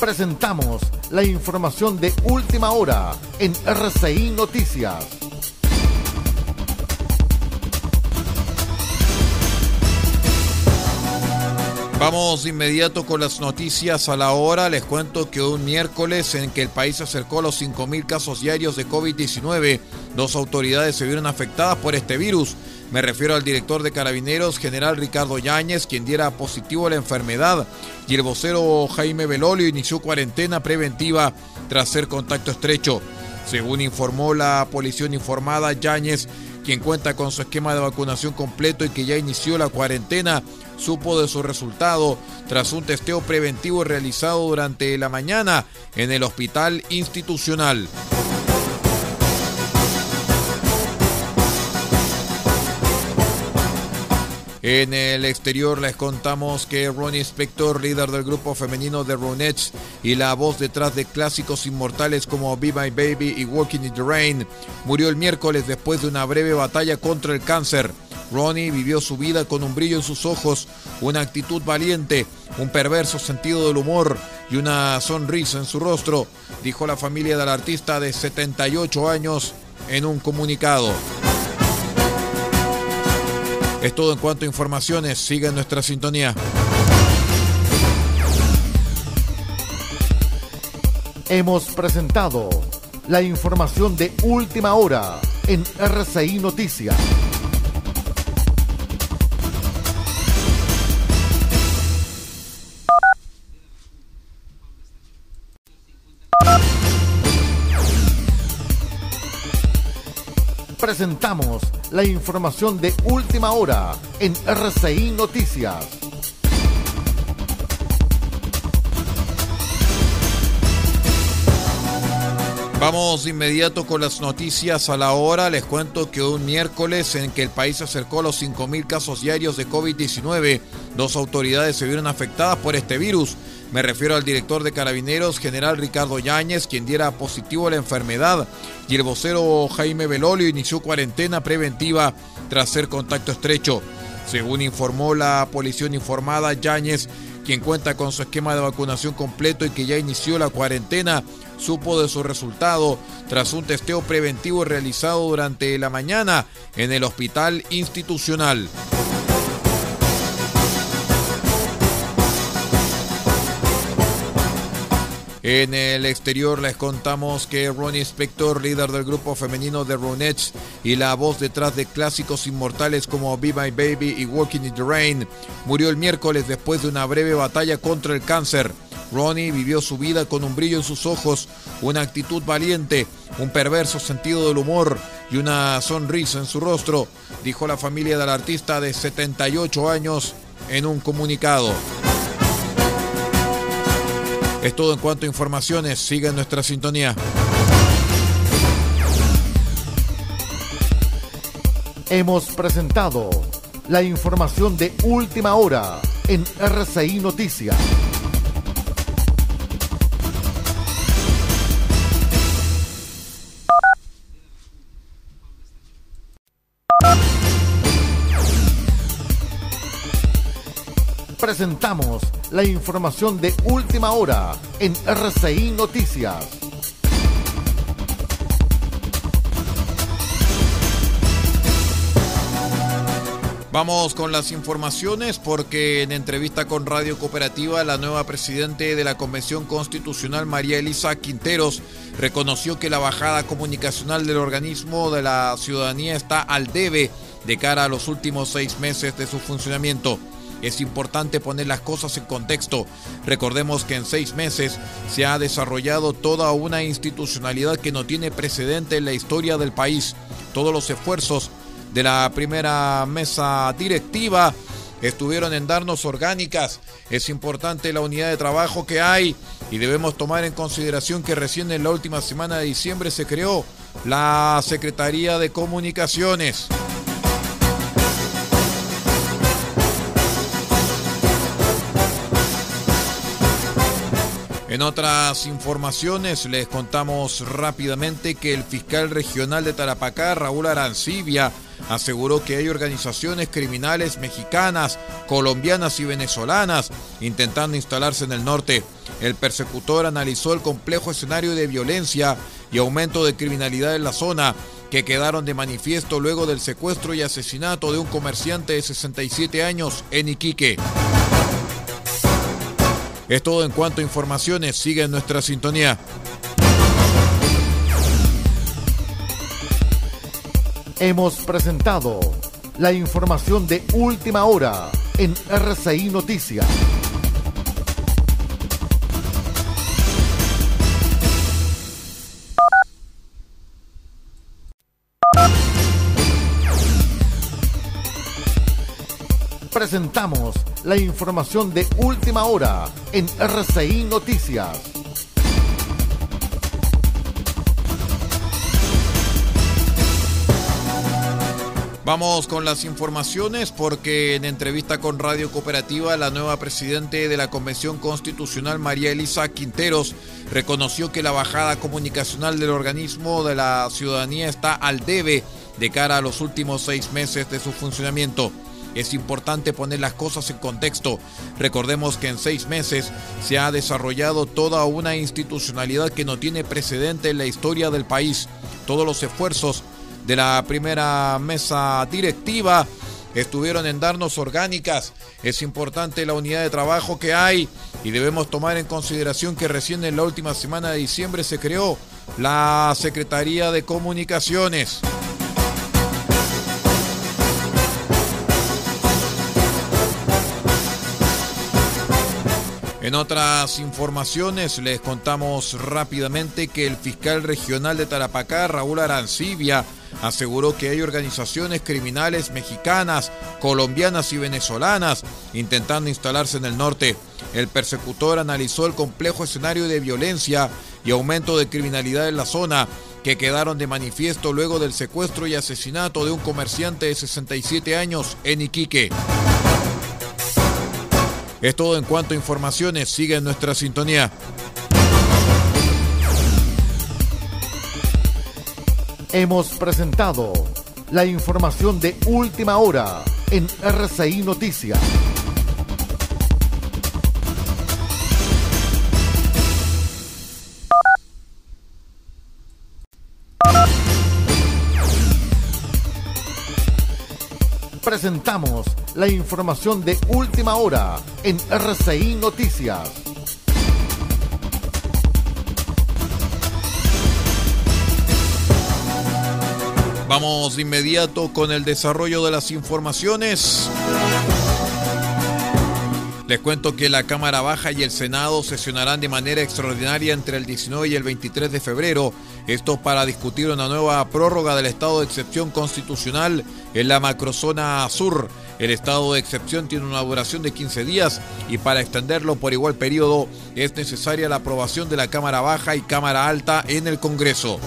Presentamos la información de última hora en RCI Noticias. Vamos de inmediato con las noticias a la hora. Les cuento que un miércoles en que el país se acercó a los 5.000 casos diarios de COVID-19, dos autoridades se vieron afectadas por este virus. Me refiero al director de Carabineros, general Ricardo Yáñez, quien diera positivo a la enfermedad, y el vocero Jaime Belolio inició cuarentena preventiva tras ser contacto estrecho. Según informó la policía uniformada, Yáñez, quien cuenta con su esquema de vacunación completo y que ya inició la cuarentena, supo de su resultado tras un testeo preventivo realizado durante la mañana en el hospital institucional. En el exterior les contamos que Ronnie Spector, líder del grupo femenino de Ronettes y la voz detrás de clásicos inmortales como Be My Baby y Walking in the Rain, murió el miércoles después de una breve batalla contra el cáncer. Ronnie vivió su vida con un brillo en sus ojos, una actitud valiente, un perverso sentido del humor y una sonrisa en su rostro, dijo la familia del artista de 78 años en un comunicado. Es todo en cuanto a informaciones. Siga nuestra sintonía. Hemos presentado la información de última hora en RCI Noticias. Presentamos la información de última hora en RCI Noticias. Vamos de inmediato con las noticias a la hora. Les cuento que un miércoles en que el país se acercó a los 5.000 casos diarios de COVID-19, dos autoridades se vieron afectadas por este virus. Me refiero al director de Carabineros, general Ricardo Yáñez, quien diera positivo a la enfermedad, y el vocero Jaime Belolio inició cuarentena preventiva tras ser contacto estrecho. Según informó la policía uniformada, Yáñez, quien cuenta con su esquema de vacunación completo y que ya inició la cuarentena, supo de su resultado tras un testeo preventivo realizado durante la mañana en el hospital institucional. En el exterior les contamos que Ronnie Spector, líder del grupo femenino de Ronettes y la voz detrás de clásicos inmortales como Be My Baby y Walking in the Rain, murió el miércoles después de una breve batalla contra el cáncer. Ronnie vivió su vida con un brillo en sus ojos, una actitud valiente, un perverso sentido del humor y una sonrisa en su rostro, dijo la familia del artista de 78 años en un comunicado. Es todo en cuanto a informaciones. Siga en nuestra sintonía. Hemos presentado la información de última hora en RCI Noticias. Presentamos la información de última hora en RCI Noticias. Vamos con las informaciones porque en entrevista con Radio Cooperativa la nueva presidente de la Convención Constitucional María Elisa Quinteros reconoció que la bajada comunicacional del organismo de la ciudadanía está al debe de cara a los últimos seis meses de su funcionamiento. Es importante poner las cosas en contexto. Recordemos que en seis meses se ha desarrollado toda una institucionalidad que no tiene precedente en la historia del país. Todos los esfuerzos de la primera mesa directiva estuvieron en darnos orgánicas. Es importante la unidad de trabajo que hay y debemos tomar en consideración que recién en la última semana de diciembre se creó la Secretaría de Comunicaciones. En otras informaciones les contamos rápidamente que el fiscal regional de Tarapacá, Raúl Arancibia, aseguró que hay organizaciones criminales mexicanas, colombianas y venezolanas intentando instalarse en el norte. El persecutor analizó el complejo escenario de violencia y aumento de criminalidad en la zona que quedaron de manifiesto luego del secuestro y asesinato de un comerciante de 67 años en Iquique. Es todo en cuanto a informaciones. Sigue en nuestra sintonía. Hemos presentado la información de última hora en RCI Noticias. Presentamos la información de última hora en RCI Noticias. Vamos con las informaciones porque en entrevista con Radio Cooperativa la nueva presidente de la Convención Constitucional María Elisa Quinteros reconoció que la bajada comunicacional del organismo de la ciudadanía está al debe de cara a los últimos seis meses de su funcionamiento. Es importante poner las cosas en contexto. Recordemos que en seis meses se ha desarrollado toda una institucionalidad que no tiene precedente en la historia del país. Todos los esfuerzos de la primera mesa directiva estuvieron en darnos orgánicas. Es importante la unidad de trabajo que hay y debemos tomar en consideración que recién en la última semana de diciembre se creó la Secretaría de Comunicaciones. En otras informaciones les contamos rápidamente que el fiscal regional de Tarapacá, Raúl Arancibia, aseguró que hay organizaciones criminales mexicanas, colombianas y venezolanas intentando instalarse en el norte. El persecutor analizó el complejo escenario de violencia y aumento de criminalidad en la zona que quedaron de manifiesto luego del secuestro y asesinato de un comerciante de 67 años en Iquique. Es todo en cuanto a informaciones. Sigue en nuestra sintonía. Hemos presentado la información de última hora en RCI Noticias. Presentamos la información de última hora en RCI Noticias. Vamos de inmediato con el desarrollo de las informaciones. Les cuento que la Cámara Baja y el Senado sesionarán de manera extraordinaria entre el 19 y el 23 de febrero, esto para discutir una nueva prórroga del estado de excepción constitucional en la macrozona sur. El estado de excepción tiene una duración de 15 días y para extenderlo por igual periodo es necesaria la aprobación de la Cámara Baja y Cámara Alta en el Congreso.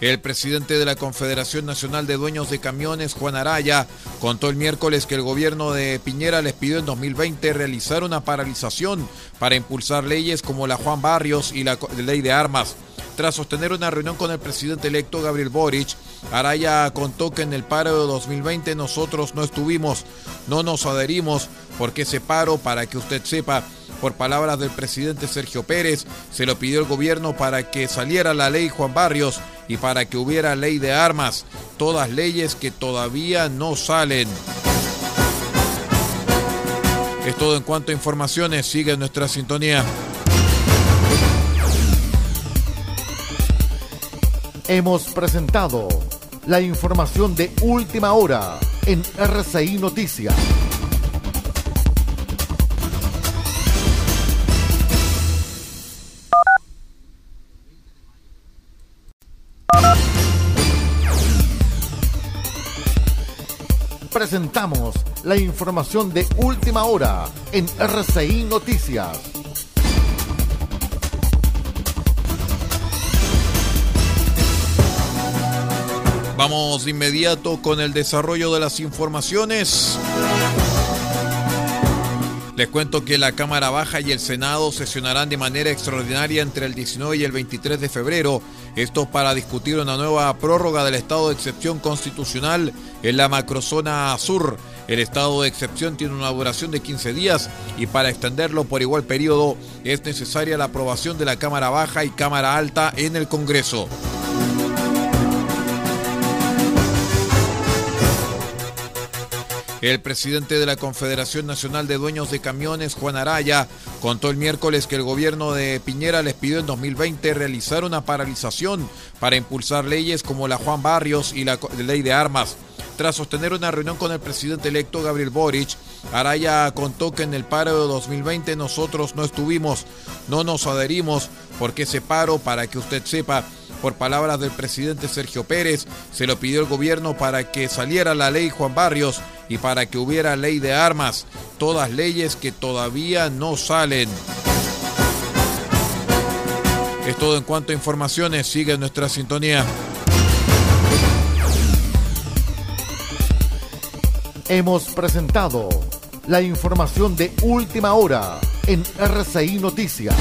El presidente de la Confederación Nacional de Dueños de Camiones, Juan Araya, contó el miércoles que el gobierno de Piñera les pidió en 2020 realizar una paralización para impulsar leyes como la Juan Barrios y la ley de armas. Tras sostener una reunión con el presidente electo Gabriel Boric, Araya contó que en el paro de 2020 nosotros no estuvimos, no nos adherimos, porque ese paro, para que usted sepa, por palabras del presidente Sergio Pérez, se lo pidió el gobierno para que saliera la ley Juan Barrios y para que hubiera ley de armas, todas leyes que todavía no salen. Es todo en cuanto a informaciones, sigue nuestra sintonía. Hemos presentado la información de última hora en RCI Noticias. Presentamos la información de última hora en RCI Noticias. Vamos de inmediato con el desarrollo de las informaciones. Les cuento que la Cámara Baja y el Senado sesionarán de manera extraordinaria entre el 19 y el 23 de febrero, esto para discutir una nueva prórroga del estado de excepción constitucional en la macrozona sur. El estado de excepción tiene una duración de 15 días y para extenderlo por igual periodo es necesaria la aprobación de la Cámara Baja y Cámara Alta en el Congreso. El presidente de la Confederación Nacional de Dueños de Camiones, Juan Araya, contó el miércoles que el gobierno de Piñera les pidió en 2020 realizar una paralización para impulsar leyes como la Juan Barrios y la ley de armas. Tras sostener una reunión con el presidente electo Gabriel Boric, Araya contó que en el paro de 2020 nosotros no estuvimos, no nos adherimos, porque ese paro, para que usted sepa, por palabras del presidente Sergio Pérez, se lo pidió el gobierno para que saliera la ley Juan Barrios y para que hubiera ley de armas, todas leyes que todavía no salen. Es todo en cuanto a informaciones, sigue nuestra sintonía. Hemos presentado la información de última hora en RCI Noticias.